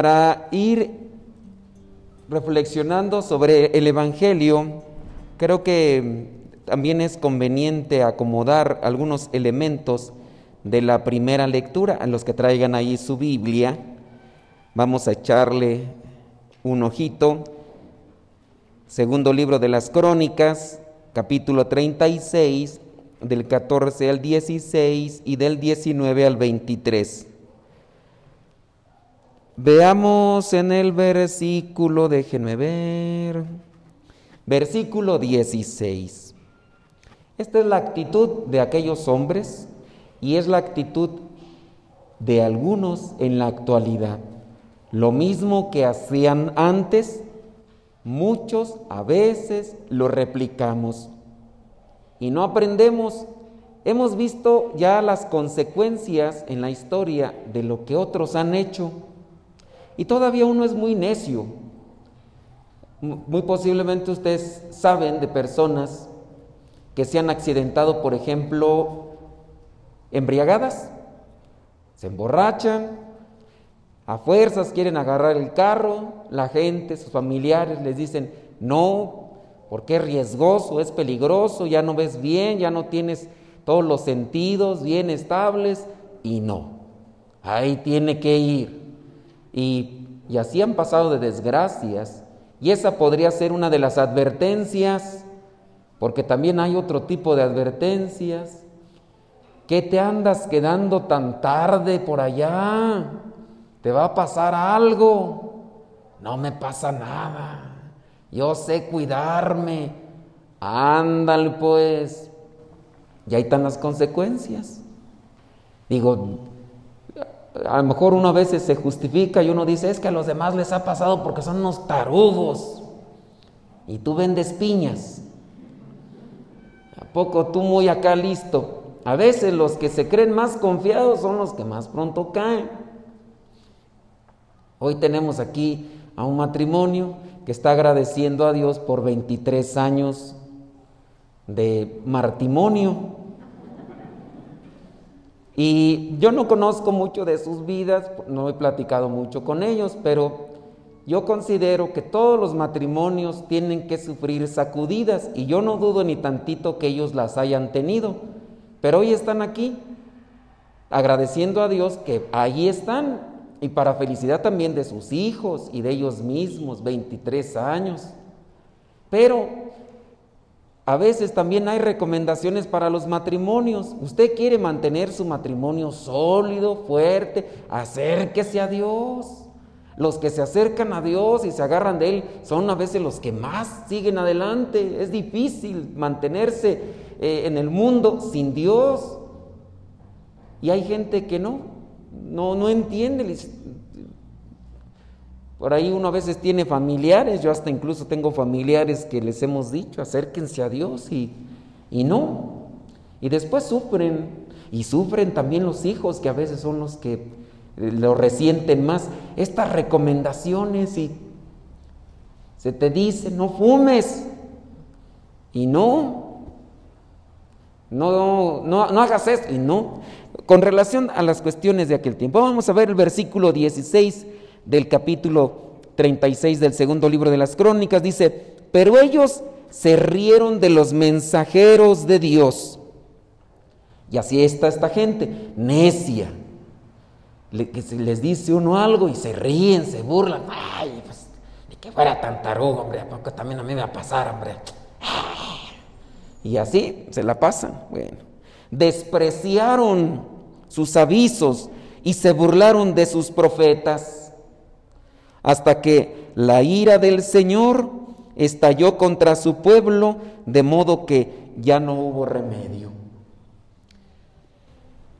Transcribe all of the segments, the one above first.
para ir reflexionando sobre el Evangelio, creo que también es conveniente acomodar algunos elementos de la primera lectura. A los que traigan ahí su Biblia, vamos a echarle un ojito. Segundo libro de las Crónicas, capítulo 36, del 14 al 16 y del 19 al 23. Veamos en el versículo, déjenme ver, versículo 16. Esta es la actitud de aquellos hombres y es la actitud de algunos en la actualidad. Lo mismo que hacían antes, muchos a veces lo replicamos y no aprendemos. Hemos visto ya las consecuencias en la historia de lo que otros han hecho y todavía uno es muy necio. Muy posiblemente ustedes saben de personas que se han accidentado, por ejemplo, embriagadas, se emborrachan, a fuerzas quieren agarrar el carro, la gente, sus familiares les dicen, no, porque es riesgoso, es peligroso, ya no ves bien, ya no tienes todos los sentidos bien estables, y no, ahí tiene que ir. Y, así han pasado de desgracias. Y esa podría ser una de las advertencias, porque también hay otro tipo de advertencias. ¿Qué te andas quedando tan tarde por allá? ¿Te va a pasar algo? No me pasa nada. Yo sé cuidarme. Ándale pues. Y ahí están las consecuencias. Digo, a lo mejor uno a veces se justifica y uno dice, es que a los demás les ha pasado porque son unos tarugos. Y tú vendes piñas. ¿A poco tú muy acá listo? A veces los que se creen más confiados son los que más pronto caen. Hoy tenemos aquí a un matrimonio que está agradeciendo a Dios por 23 años de matrimonio. Y yo no conozco mucho de sus vidas, no he platicado mucho con ellos, pero yo considero que todos los matrimonios tienen que sufrir sacudidas y yo no dudo ni tantito que ellos las hayan tenido, pero hoy están aquí agradeciendo a Dios que ahí están y para felicidad también de sus hijos y de ellos mismos, 23 años. Pero a veces también hay recomendaciones para los matrimonios. Usted quiere mantener su matrimonio sólido, fuerte, acérquese a Dios. Los que se acercan a Dios y se agarran de Él son a veces los que más siguen adelante. Es difícil mantenerse eh, en el mundo sin Dios. Y hay gente que no, no, no entiende. Por ahí uno a veces tiene familiares, yo hasta incluso tengo familiares que les hemos dicho, acérquense a Dios y, y no. Y después sufren, y sufren también los hijos que a veces son los que eh, lo resienten más. Estas recomendaciones y se te dice, no fumes. Y no, no, no, no hagas esto. Y no. Con relación a las cuestiones de aquel tiempo, vamos a ver el versículo 16 del capítulo 36 del segundo libro de las crónicas, dice, pero ellos se rieron de los mensajeros de Dios. Y así está esta gente, necia, que les dice uno algo y se ríen, se burlan. Ay, pues, ni que fuera tan tarugo, hombre, porque también a mí me va a pasar, hombre. Y así se la pasan. Bueno, despreciaron sus avisos y se burlaron de sus profetas hasta que la ira del Señor estalló contra su pueblo, de modo que ya no hubo remedio.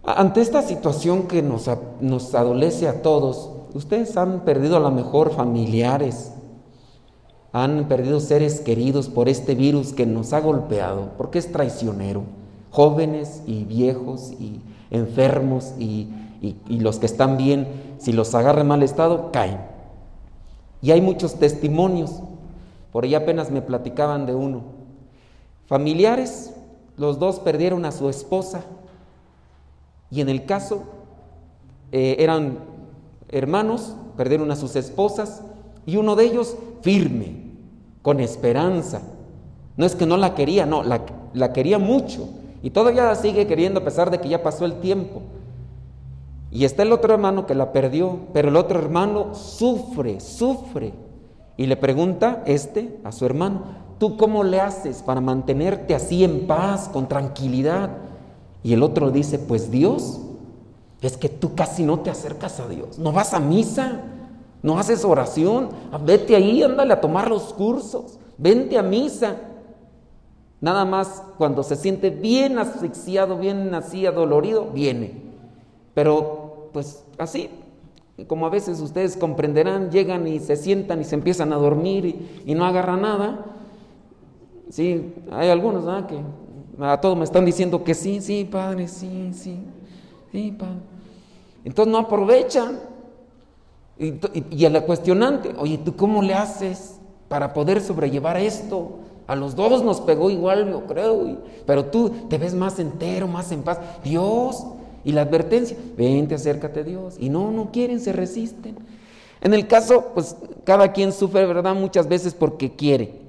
Ante esta situación que nos, nos adolece a todos, ustedes han perdido a lo mejor familiares, han perdido seres queridos por este virus que nos ha golpeado, porque es traicionero. Jóvenes y viejos y enfermos y, y los que están bien, si los agarra en mal estado, caen. Y hay muchos testimonios. Por ahí apenas me platicaban de uno. Familiares, los dos perdieron a su esposa. Y en el caso, eh, eran hermanos perdieron a sus esposas y uno de ellos firme, con esperanza. No es que no la quería, no, la, la quería mucho y todavía la sigue queriendo a pesar de que ya pasó el tiempo. Y está el otro hermano que la perdió, pero el otro hermano sufre, sufre. Y le pregunta este a su hermano, ¿tú cómo le haces para mantenerte así en paz, con tranquilidad? Y el otro dice, pues Dios, es que tú casi no te acercas a Dios, no vas a misa, no haces oración, vete ahí, ándale a tomar los cursos, vente a misa. Nada más cuando se siente bien asfixiado, bien así adolorido, viene. Pero pues así, como a veces ustedes comprenderán, llegan y se sientan y se empiezan a dormir y, no agarran nada. Sí, hay algunos que a todos me están diciendo que sí, sí, padre, sí, sí, sí, padre. Entonces no aprovechan. Y, y, a la cuestionante, oye, ¿tú cómo le haces para poder sobrellevar esto? A los dos nos pegó igual, yo creo, pero tú te ves más entero, más en paz. Dios, y la advertencia, vente, acércate a Dios. Y no, no quieren, se resisten. En el caso, pues cada quien sufre, ¿verdad? Muchas veces porque quiere.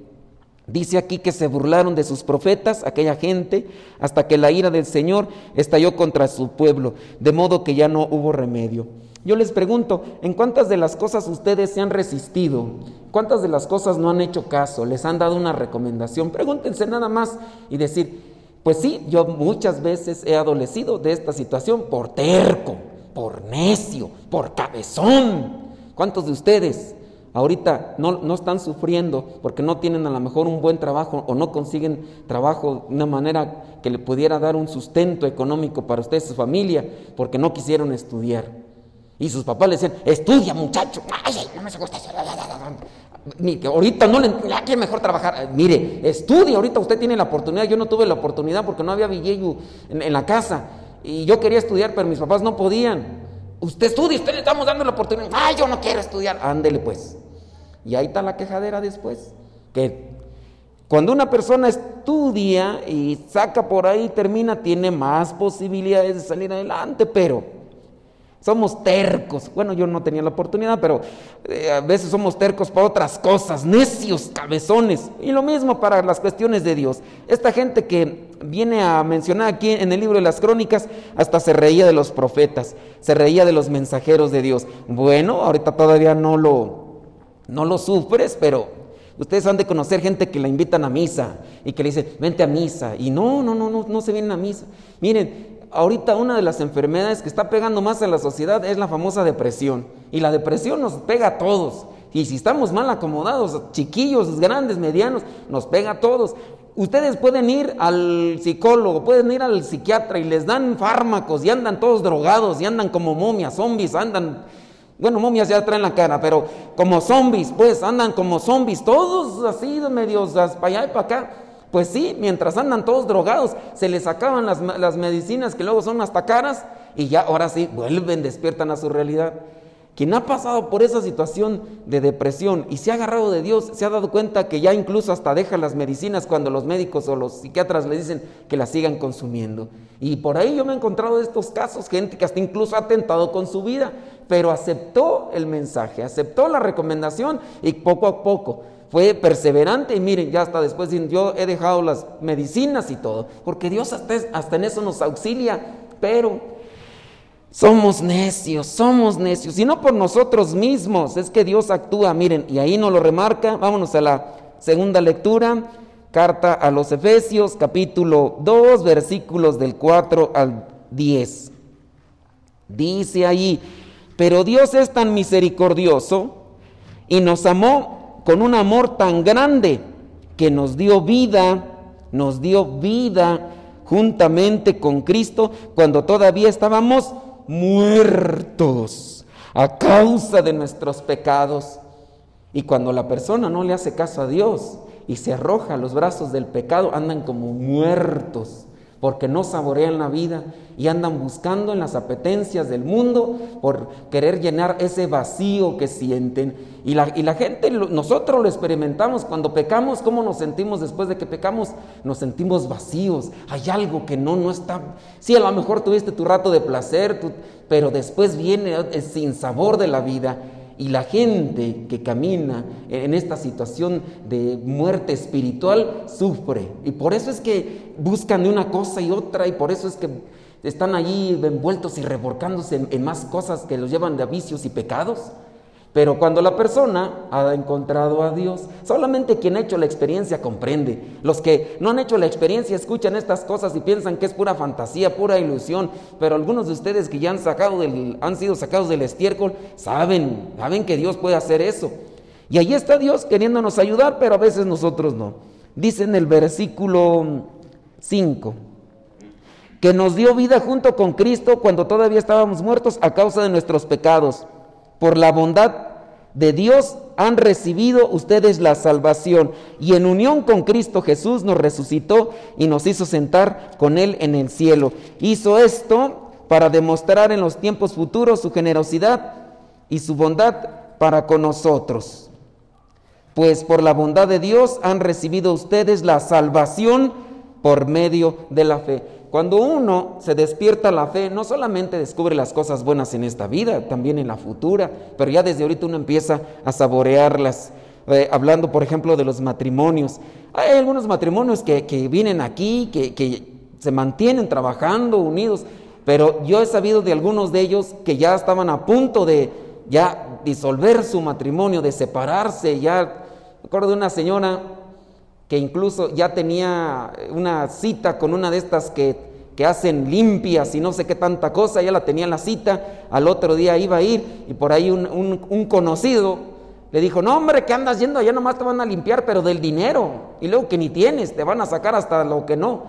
Dice aquí que se burlaron de sus profetas, aquella gente, hasta que la ira del Señor estalló contra su pueblo, de modo que ya no hubo remedio. Yo les pregunto, ¿en cuántas de las cosas ustedes se han resistido? ¿Cuántas de las cosas no han hecho caso? ¿Les han dado una recomendación? Pregúntense nada más y decir, pues sí, yo muchas veces he adolecido de esta situación por terco, por necio, por cabezón. ¿Cuántos de ustedes ahorita no, no, están sufriendo porque no tienen a lo mejor un buen trabajo o no consiguen trabajo de una manera que le pudiera dar un sustento económico para ustedes, su familia, porque no quisieron estudiar? Y sus papás le decían, estudia muchacho, ay, no me gusta que ahorita no le aquí es mejor trabajar. Eh, mire, estudie, ahorita usted tiene la oportunidad. Yo no tuve la oportunidad porque no había billete en, la casa. Y yo quería estudiar, pero mis papás no podían. Usted estudie, usted le estamos dando la oportunidad. Ay, yo no quiero estudiar. Ándele pues. Y ahí está la quejadera después. Que cuando una persona estudia y saca por ahí, termina, tiene más posibilidades de salir adelante, pero somos tercos. Bueno, yo no tenía la oportunidad, pero eh, a veces somos tercos para otras cosas, necios, cabezones. Y lo mismo para las cuestiones de Dios. Esta gente que viene a mencionar aquí en el libro de las crónicas, hasta se reía de los profetas, se reía de los mensajeros de Dios. Bueno, ahorita todavía no lo, no lo sufres, pero ustedes han de conocer gente que la invitan a misa y que le dicen, vente a misa. Y no, no, no, no, no se vienen a misa. Miren, ahorita una de las enfermedades que está pegando más a la sociedad es la famosa depresión. Y la depresión nos pega a todos. Y si estamos mal acomodados, chiquillos, grandes, medianos, nos pega a todos. Ustedes pueden ir al psicólogo, pueden ir al psiquiatra y les dan fármacos y andan todos drogados y andan como momias, zombies, andan, bueno, momias ya traen la cara, pero como zombies, pues andan como zombies, todos así, medios para allá y para acá. Pues sí, mientras andan todos drogados, se les acaban las, las, medicinas que luego son hasta caras y ya ahora sí vuelven, despiertan a su realidad. Quien ha pasado por esa situación de depresión y se ha agarrado de Dios, se ha dado cuenta que ya incluso hasta deja las medicinas cuando los médicos o los psiquiatras le dicen que las sigan consumiendo. Y por ahí yo me he encontrado estos casos, gente que hasta incluso ha tentado con su vida, pero aceptó el mensaje, aceptó la recomendación y poco a poco fue perseverante y miren, ya hasta después yo he dejado las medicinas y todo, porque Dios hasta, hasta en eso nos auxilia, pero somos necios, somos necios, y no por nosotros mismos, es que Dios actúa, miren, y ahí nos lo remarca, vámonos a la segunda lectura, carta a los Efesios, capítulo 2, versículos del 4 al 10. Dice ahí, pero Dios es tan misericordioso y nos amó con un amor tan grande que nos dio vida, nos dio vida juntamente con Cristo cuando todavía estábamos muertos a causa de nuestros pecados. Y cuando la persona no le hace caso a Dios y se arroja a los brazos del pecado, andan como muertos porque no saborean la vida y andan buscando en las apetencias del mundo por querer llenar ese vacío que sienten. Y la, y la gente, nosotros lo experimentamos cuando pecamos, ¿cómo nos sentimos después de que pecamos? Nos sentimos vacíos, hay algo que no, no está... Sí, a lo mejor tuviste tu rato de placer, pero después viene el sin sabor de la vida. Y la gente que camina en esta situación de muerte espiritual sufre. Y por eso es que buscan de una cosa y otra y por eso es que están allí envueltos y revolcándose en, más cosas que los llevan de vicios y pecados. Pero cuando la persona ha encontrado a Dios, solamente quien ha hecho la experiencia comprende. Los que no han hecho la experiencia escuchan estas cosas y piensan que es pura fantasía, pura ilusión. Pero algunos de ustedes que ya han, sacado del, han sido sacados del estiércol saben, saben que Dios puede hacer eso. Y ahí está Dios queriéndonos ayudar, pero a veces nosotros no. Dice en el versículo 5 que nos dio vida junto con Cristo cuando todavía estábamos muertos a causa de nuestros pecados. Por la bondad de Dios han recibido ustedes la salvación y en unión con Cristo Jesús nos resucitó y nos hizo sentar con Él en el cielo. Hizo esto para demostrar en los tiempos futuros su generosidad y su bondad para con nosotros. Pues por la bondad de Dios han recibido ustedes la salvación por medio de la fe. Cuando uno se despierta la fe, no solamente descubre las cosas buenas en esta vida, también en la futura, pero ya desde ahorita uno empieza a saborearlas. Eh, hablando, por ejemplo, de los matrimonios. Hay algunos matrimonios que, vienen aquí, que, que se mantienen trabajando unidos, pero yo he sabido de algunos de ellos que ya estaban a punto de ya disolver su matrimonio, de separarse. Ya, me acuerdo de una señora que incluso ya tenía una cita con una de estas que, que, hacen limpias y no sé qué tanta cosa, ya la tenía en la cita, al otro día iba a ir y por ahí un, conocido le dijo, no hombre, que andas yendo allá nomás te van a limpiar, pero del dinero, y luego que ni tienes, te van a sacar hasta lo que no.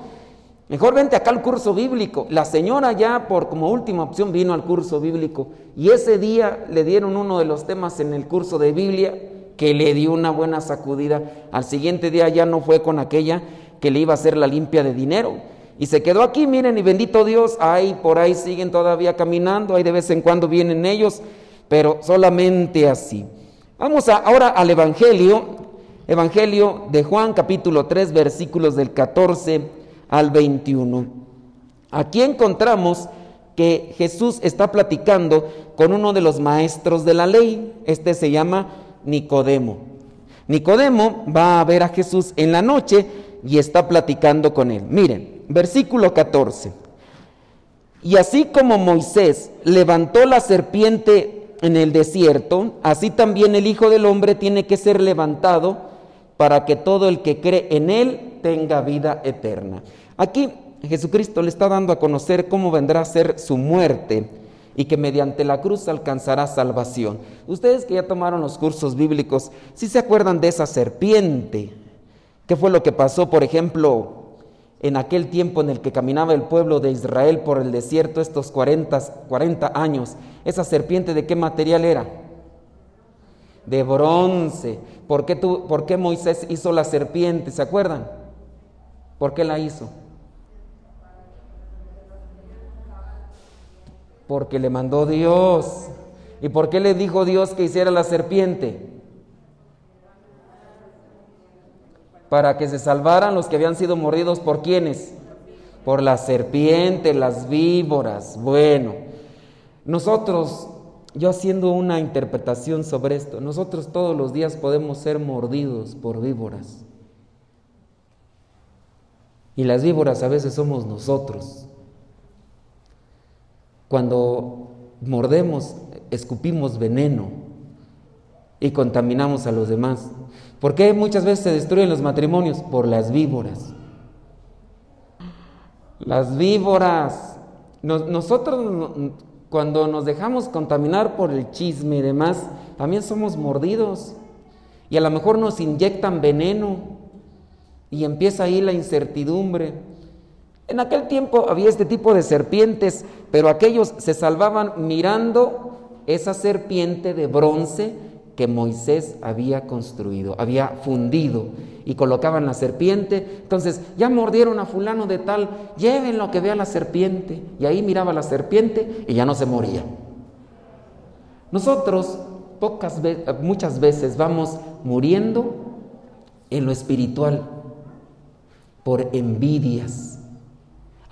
Mejor vente acá al curso bíblico. La señora ya por como última opción vino al curso bíblico y ese día le dieron uno de los temas en el curso de Biblia que le dio una buena sacudida. Al siguiente día ya no fue con aquella que le iba a hacer la limpia de dinero. Y se quedó aquí, miren, y bendito Dios, ahí por ahí siguen todavía caminando, ahí de vez en cuando vienen ellos, pero solamente así. Vamos ahora al Evangelio, Evangelio de Juan capítulo 3 versículos del 14 al 21. Aquí encontramos que Jesús está platicando con uno de los maestros de la ley, este se llama Nicodemo. Nicodemo va a ver a Jesús en la noche y está platicando con él. Miren, versículo 14. Y así como Moisés levantó la serpiente en el desierto, así también el Hijo del Hombre tiene que ser levantado para que todo el que cree en él tenga vida eterna. Aquí Jesucristo le está dando a conocer cómo vendrá a ser su muerte y que mediante la cruz alcanzará salvación. Ustedes que ya tomaron los cursos bíblicos, si se acuerdan de esa serpiente, ¿qué fue lo que pasó, por ejemplo, en aquel tiempo en el que caminaba el pueblo de Israel por el desierto estos 40, 40 años? ¿Esa serpiente de qué material era? De bronce. ¿Por qué, tú, ¿Por qué Moisés hizo la serpiente? ¿Se acuerdan? ¿Por qué la hizo? Porque le mandó Dios. ¿Y por qué le dijo Dios que hiciera la serpiente? Para que se salvaran los que habían sido mordidos por quienes? Por la serpiente, las víboras. Bueno, nosotros, yo haciendo una interpretación sobre esto, nosotros todos los días podemos ser mordidos por víboras. Y las víboras a veces somos nosotros. Cuando mordemos, escupimos veneno y contaminamos a los demás. ¿Por qué muchas veces se destruyen los matrimonios? Por las víboras. Las víboras. nosotros cuando nos dejamos contaminar por el chisme y demás, también somos mordidos. Y a lo mejor nos inyectan veneno y empieza ahí la incertidumbre. En aquel tiempo había este tipo de serpientes, pero aquellos se salvaban mirando esa serpiente de bronce que Moisés había construido, había fundido y colocaban la serpiente. Entonces, ya mordieron a fulano de tal, lleven lo que vea la serpiente. Y ahí miraba la serpiente y ya no se moría. Nosotros pocas muchas veces vamos muriendo en lo espiritual por envidias,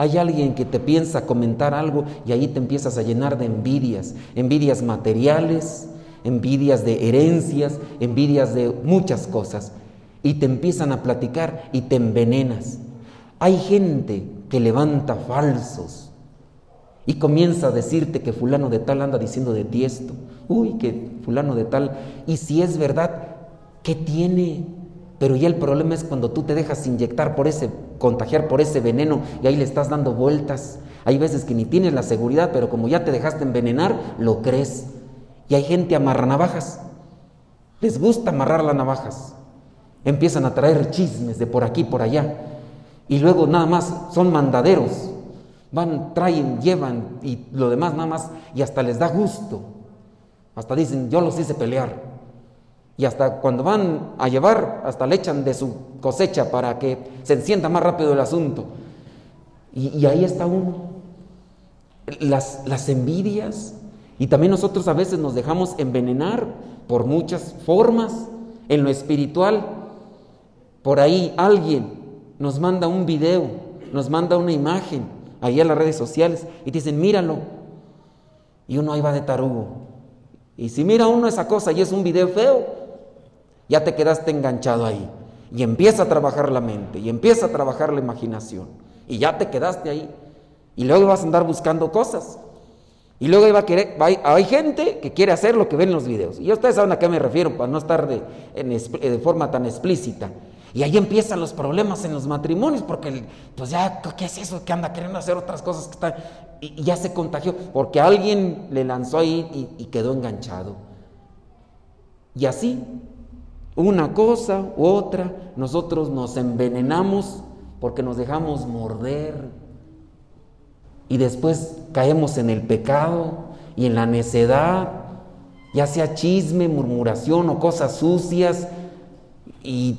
hay alguien que te piensa comentar algo y ahí te empiezas a llenar de envidias, envidias materiales, envidias de herencias, envidias de muchas cosas. Y te empiezan a platicar y te envenenas. Hay gente que levanta falsos y comienza a decirte que fulano de tal anda diciendo de ti esto. Uy, que fulano de tal. Y si es verdad, ¿qué tiene? Pero ya el problema es cuando tú te dejas inyectar por ese, contagiar por ese veneno y ahí le estás dando vueltas. Hay veces que ni tienes la seguridad, pero como ya te dejaste envenenar, lo crees. Y hay gente amarra navajas. Les gusta amarrar las navajas. Empiezan a traer chismes de por aquí, por allá. Y luego nada más son mandaderos. Van, traen, llevan y lo demás nada más. Y hasta les da gusto. Hasta dicen, yo los hice pelear. Y hasta cuando van a llevar, hasta le echan de su cosecha para que se encienda más rápido el asunto. Y, ahí está uno. Las, las envidias. Y también nosotros a veces nos dejamos envenenar por muchas formas en lo espiritual. Por ahí alguien nos manda un video, nos manda una imagen ahí en las redes sociales y dicen, míralo. Y uno ahí va de tarugo. Y si mira uno esa cosa y es un video feo, ya te quedaste enganchado ahí. Y empieza a trabajar la mente, y empieza a trabajar la imaginación. Y ya te quedaste ahí. Y luego vas a andar buscando cosas. Y luego a querer, hay, gente que quiere hacer lo que ven en los videos. Y ustedes saben a qué me refiero, para no estar de, de forma tan explícita. Y ahí empiezan los problemas en los matrimonios, porque pues ya, ¿qué es eso? Que anda queriendo hacer otras cosas que está, y, ya se contagió, porque alguien le lanzó ahí y quedó enganchado. Y así, una cosa u otra, nosotros nos envenenamos porque nos dejamos morder y después caemos en el pecado y en la necedad, ya sea chisme, murmuración o cosas sucias y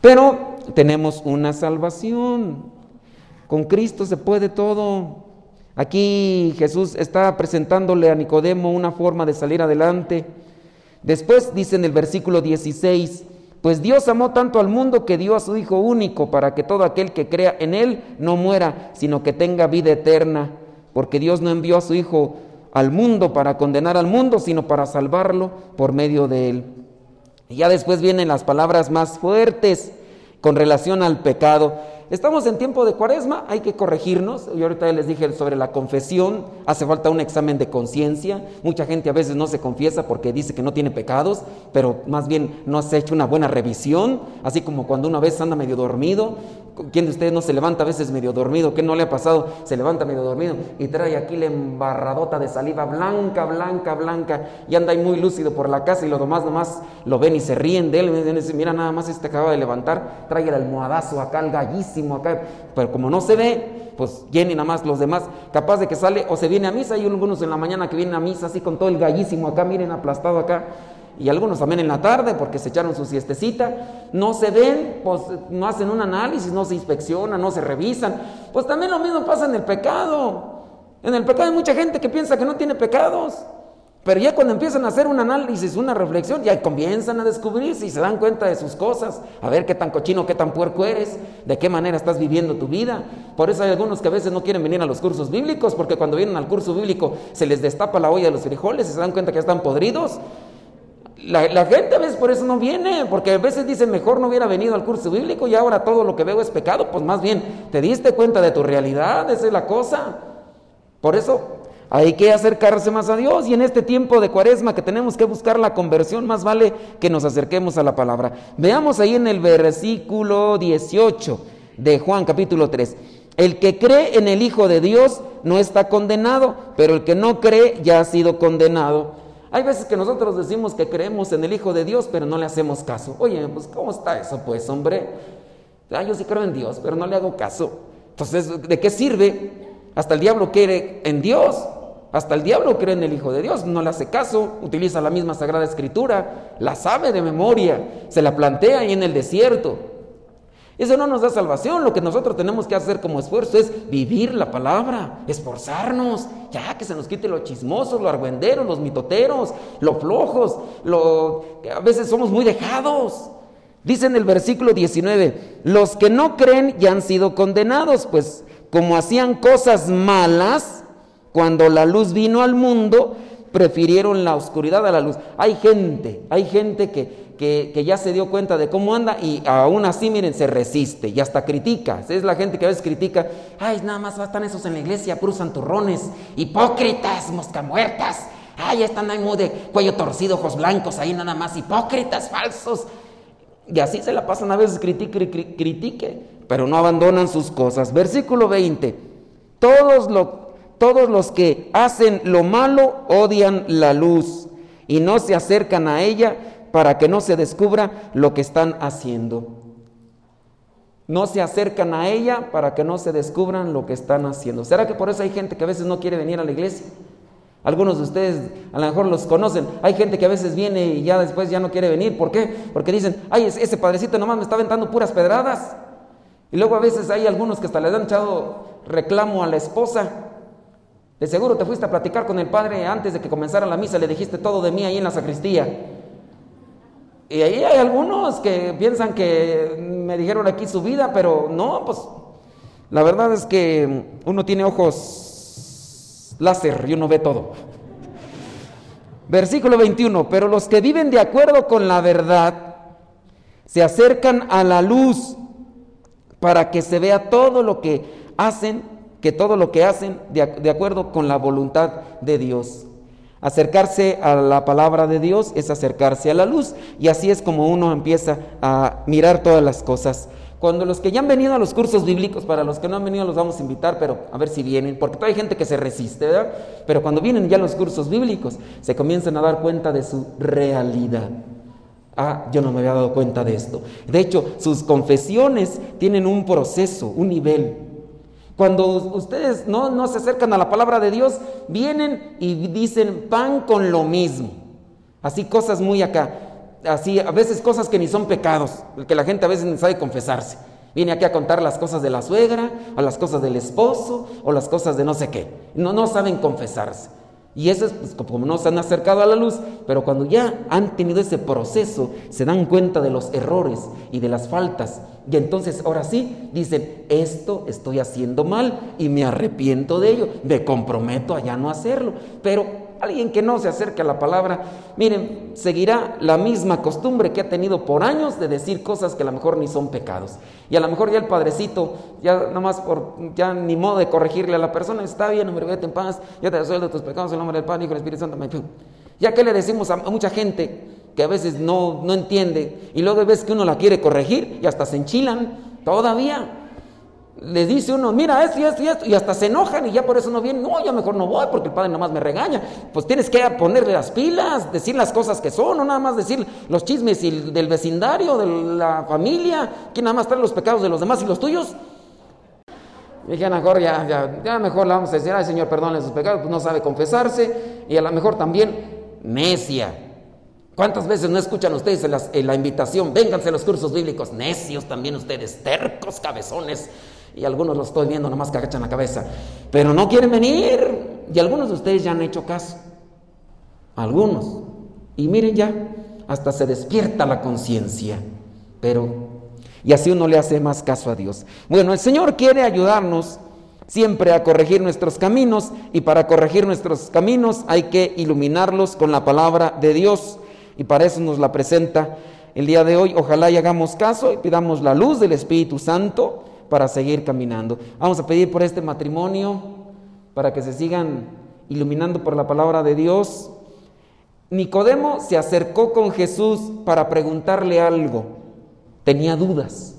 pero tenemos una salvación. Con Cristo se puede todo. Aquí Jesús está presentándole a Nicodemo una forma de salir adelante. Después dice en el versículo 16, pues Dios amó tanto al mundo que dio a su Hijo único para que todo aquel que crea en Él no muera, sino que tenga vida eterna, porque Dios no envió a su Hijo al mundo para condenar al mundo, sino para salvarlo por medio de Él. Y ya después vienen las palabras más fuertes con relación al pecado. Estamos en tiempo de cuaresma, hay que corregirnos. Yo ahorita les dije sobre la confesión, hace falta un examen de conciencia. Mucha gente a veces no se confiesa porque dice que no tiene pecados, pero más bien no se ha hecho una buena revisión, así como cuando una vez anda medio dormido. ¿Quién de ustedes no se levanta a veces medio dormido? ¿Qué no le ha pasado? Se levanta medio dormido y trae aquí la embarradota de saliva blanca, blanca, blanca y anda ahí muy lúcido por la casa y los demás nomás lo ven y se ríen de él. Mira, nada más este acaba de levantar, trae el almohadazo acá, el gallísimo acá, pero como no se ve, pues llenen nada más los demás, capaz de que sale o se viene a misa, hay algunos en la mañana que vienen a misa así con todo el gallísimo acá, miren aplastado acá, y algunos también en la tarde porque se echaron su siestecita, no se ven, pues no hacen un análisis, no se inspeccionan, no se revisan, pues también lo mismo pasa en el pecado. En el pecado hay mucha gente que piensa que no tiene pecados. Pero ya cuando empiezan a hacer un análisis, una reflexión, ya comienzan a descubrirse y se dan cuenta de sus cosas, a ver qué tan cochino, qué tan puerco eres, de qué manera estás viviendo tu vida. Por eso hay algunos que a veces no quieren venir a los cursos bíblicos, porque cuando vienen al curso bíblico se les destapa la olla de los frijoles y se dan cuenta que están podridos. La, la, gente a veces por eso no viene, porque a veces dicen mejor no hubiera venido al curso bíblico y ahora todo lo que veo es pecado, pues más bien te diste cuenta de tu realidad, esa es la cosa. Por eso hay que acercarse más a Dios y en este tiempo de cuaresma que tenemos que buscar la conversión, más vale que nos acerquemos a la palabra. Veamos ahí en el versículo 18 de Juan capítulo 3. El que cree en el Hijo de Dios no está condenado, pero el que no cree ya ha sido condenado. Hay veces que nosotros decimos que creemos en el Hijo de Dios, pero no le hacemos caso. Oye, pues ¿cómo está eso pues, hombre? Ah, yo sí creo en Dios, pero no le hago caso. Entonces, ¿de qué sirve? Hasta el diablo quiere en Dios. Hasta el diablo cree en el Hijo de Dios, no le hace caso, utiliza la misma Sagrada Escritura, la sabe de memoria, se la plantea ahí en el desierto. Eso no nos da salvación, lo que nosotros tenemos que hacer como esfuerzo es vivir la palabra, esforzarnos, ya que se nos quite los chismosos, los argüenderos, los mitoteros, los flojos, lo, a veces somos muy dejados. Dice en el versículo 19, los que no creen ya han sido condenados, pues como hacían cosas malas, cuando la luz vino al mundo, prefirieron la oscuridad a la luz. Hay gente, hay gente que, que, ya se dio cuenta de cómo anda y aún así, miren, se resiste y hasta critica. Es la gente que a veces critica, ay, nada más están esos en la iglesia, puros santurrones, hipócritas, mosca muertas. Ay, están ahí muy de cuello torcido, ojos blancos, ahí nada más, hipócritas, falsos. Y así se la pasan a veces, critique, critique, pero no abandonan sus cosas. Versículo 20. Todos, todos los que hacen lo malo odian la luz y no se acercan a ella para que no se descubra lo que están haciendo. No se acercan a ella para que no se descubran lo que están haciendo. ¿Será que por eso hay gente que a veces no quiere venir a la iglesia? Algunos de ustedes a lo mejor los conocen. Hay gente que a veces viene y ya después ya no quiere venir. ¿Por qué? Porque dicen, ay, ese padrecito nomás me está aventando puras pedradas. Y luego a veces hay algunos que hasta le han echado reclamo a la esposa. De seguro te fuiste a platicar con el padre antes de que comenzara la misa, le dijiste todo de mí ahí en la sacristía. Y ahí hay algunos que piensan que me dijeron aquí su vida, pero no, pues la verdad es que uno tiene ojos láser y uno ve todo. Versículo 21, pero los que viven de acuerdo con la verdad se acercan a la luz para que se vea todo lo que hacen, que todo lo que hacen de, acuerdo con la voluntad de Dios. Acercarse a la palabra de Dios es acercarse a la luz y así es como uno empieza a mirar todas las cosas. Cuando los que ya han venido a los cursos bíblicos, para los que no han venido los vamos a invitar, pero a ver si vienen, porque hay gente que se resiste, ¿verdad? Pero cuando vienen ya los cursos bíblicos, se comienzan a dar cuenta de su realidad. Ah, yo no me había dado cuenta de esto. De hecho, sus confesiones tienen un proceso, un nivel. Cuando ustedes no, no se acercan a la palabra de Dios, vienen y dicen pan con lo mismo. Así cosas muy acá. Así, a veces cosas que ni son pecados, que la gente a veces ni sabe confesarse. Viene aquí a contar las cosas de la suegra, o las cosas del esposo, o las cosas de no sé qué. No, no saben confesarse. Y eso es pues, como no se han acercado a la luz, pero cuando ya han tenido ese proceso, se dan cuenta de los errores y de las faltas. Y entonces ahora sí dicen, esto estoy haciendo mal y me arrepiento de ello, me comprometo a ya no hacerlo. Pero Alguien que no se acerque a la palabra, miren, seguirá la misma costumbre que ha tenido por años de decir cosas que a lo mejor ni son pecados. Y a lo mejor ya el padrecito, ya nada más por, ya ni modo de corregirle a la persona, está bien, hombre, vete en paz, ya te de tus pecados en nombre del Padre, y del Espíritu Santo. Ya que le decimos a, mucha gente que a veces no, no entiende, y luego ves que uno la quiere corregir y hasta se enchilan todavía le dice uno, mira esto y esto y esto, y hasta se enojan y ya por eso no vienen. No, yo mejor no voy porque el padre nada más me regaña. Pues tienes que ponerle las pilas, decir las cosas que son, no nada más decir los chismes del vecindario, de la familia, que nada más trae los pecados de los demás y los tuyos. Y dije, mejor ya, ya, ya mejor le vamos a decir, ay Señor, perdónle sus pecados, pues no sabe confesarse y a lo mejor también necia. ¿Cuántas veces no escuchan ustedes en, la invitación? Vénganse a los cursos bíblicos, necios también ustedes, tercos, cabezones, y algunos los estoy viendo nomás que agachan la cabeza, pero no quieren venir. Y algunos de ustedes ya han hecho caso. Algunos. Y miren ya, hasta se despierta la conciencia. Pero, y así uno le hace más caso a Dios. Bueno, el Señor quiere ayudarnos siempre a corregir nuestros caminos y para corregir nuestros caminos hay que iluminarlos con la palabra de Dios y para eso nos la presenta el día de hoy. Ojalá y hagamos caso y pidamos la luz del Espíritu Santo para seguir caminando. Vamos a pedir por este matrimonio, para que se sigan iluminando por la palabra de Dios. Nicodemo se acercó con Jesús para preguntarle algo. Tenía dudas.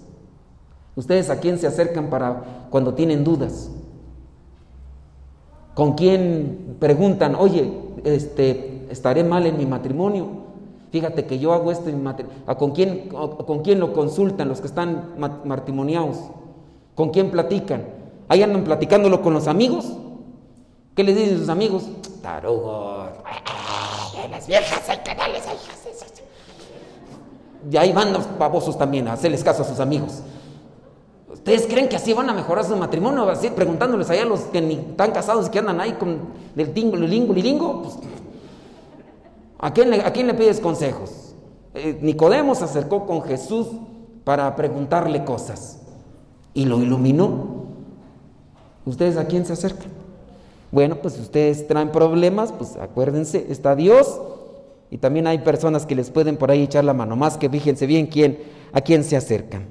¿Ustedes a quién se acercan para cuando tienen dudas? ¿Con quién preguntan, oye, este, estaré mal en mi matrimonio? Fíjate que yo hago esto en matrimonio. ¿Con quién, ¿Con quién lo consultan los que están matrimoniados? ¿Con quién platican? Ahí andan platicándolo con los amigos. ¿Qué les dicen sus amigos? Tarugos. las viejas hay que darles Y ahí van los babosos también a hacerles caso a sus amigos. ¿Ustedes creen que así van a mejorar su matrimonio? Así preguntándoles allá a los que ni están casados y que andan ahí con el tingo, lilingo, lilingo. Pues, ¿a, quién le, ¿A quién le pides consejos? Eh, Nicodemo se acercó con Jesús para preguntarle cosas y lo iluminó. ¿Ustedes a quién se acercan? Bueno, pues ustedes traen problemas, pues acuérdense, está Dios y también hay personas que les pueden por ahí echar la mano, más que fíjense bien quién, a quién se acercan.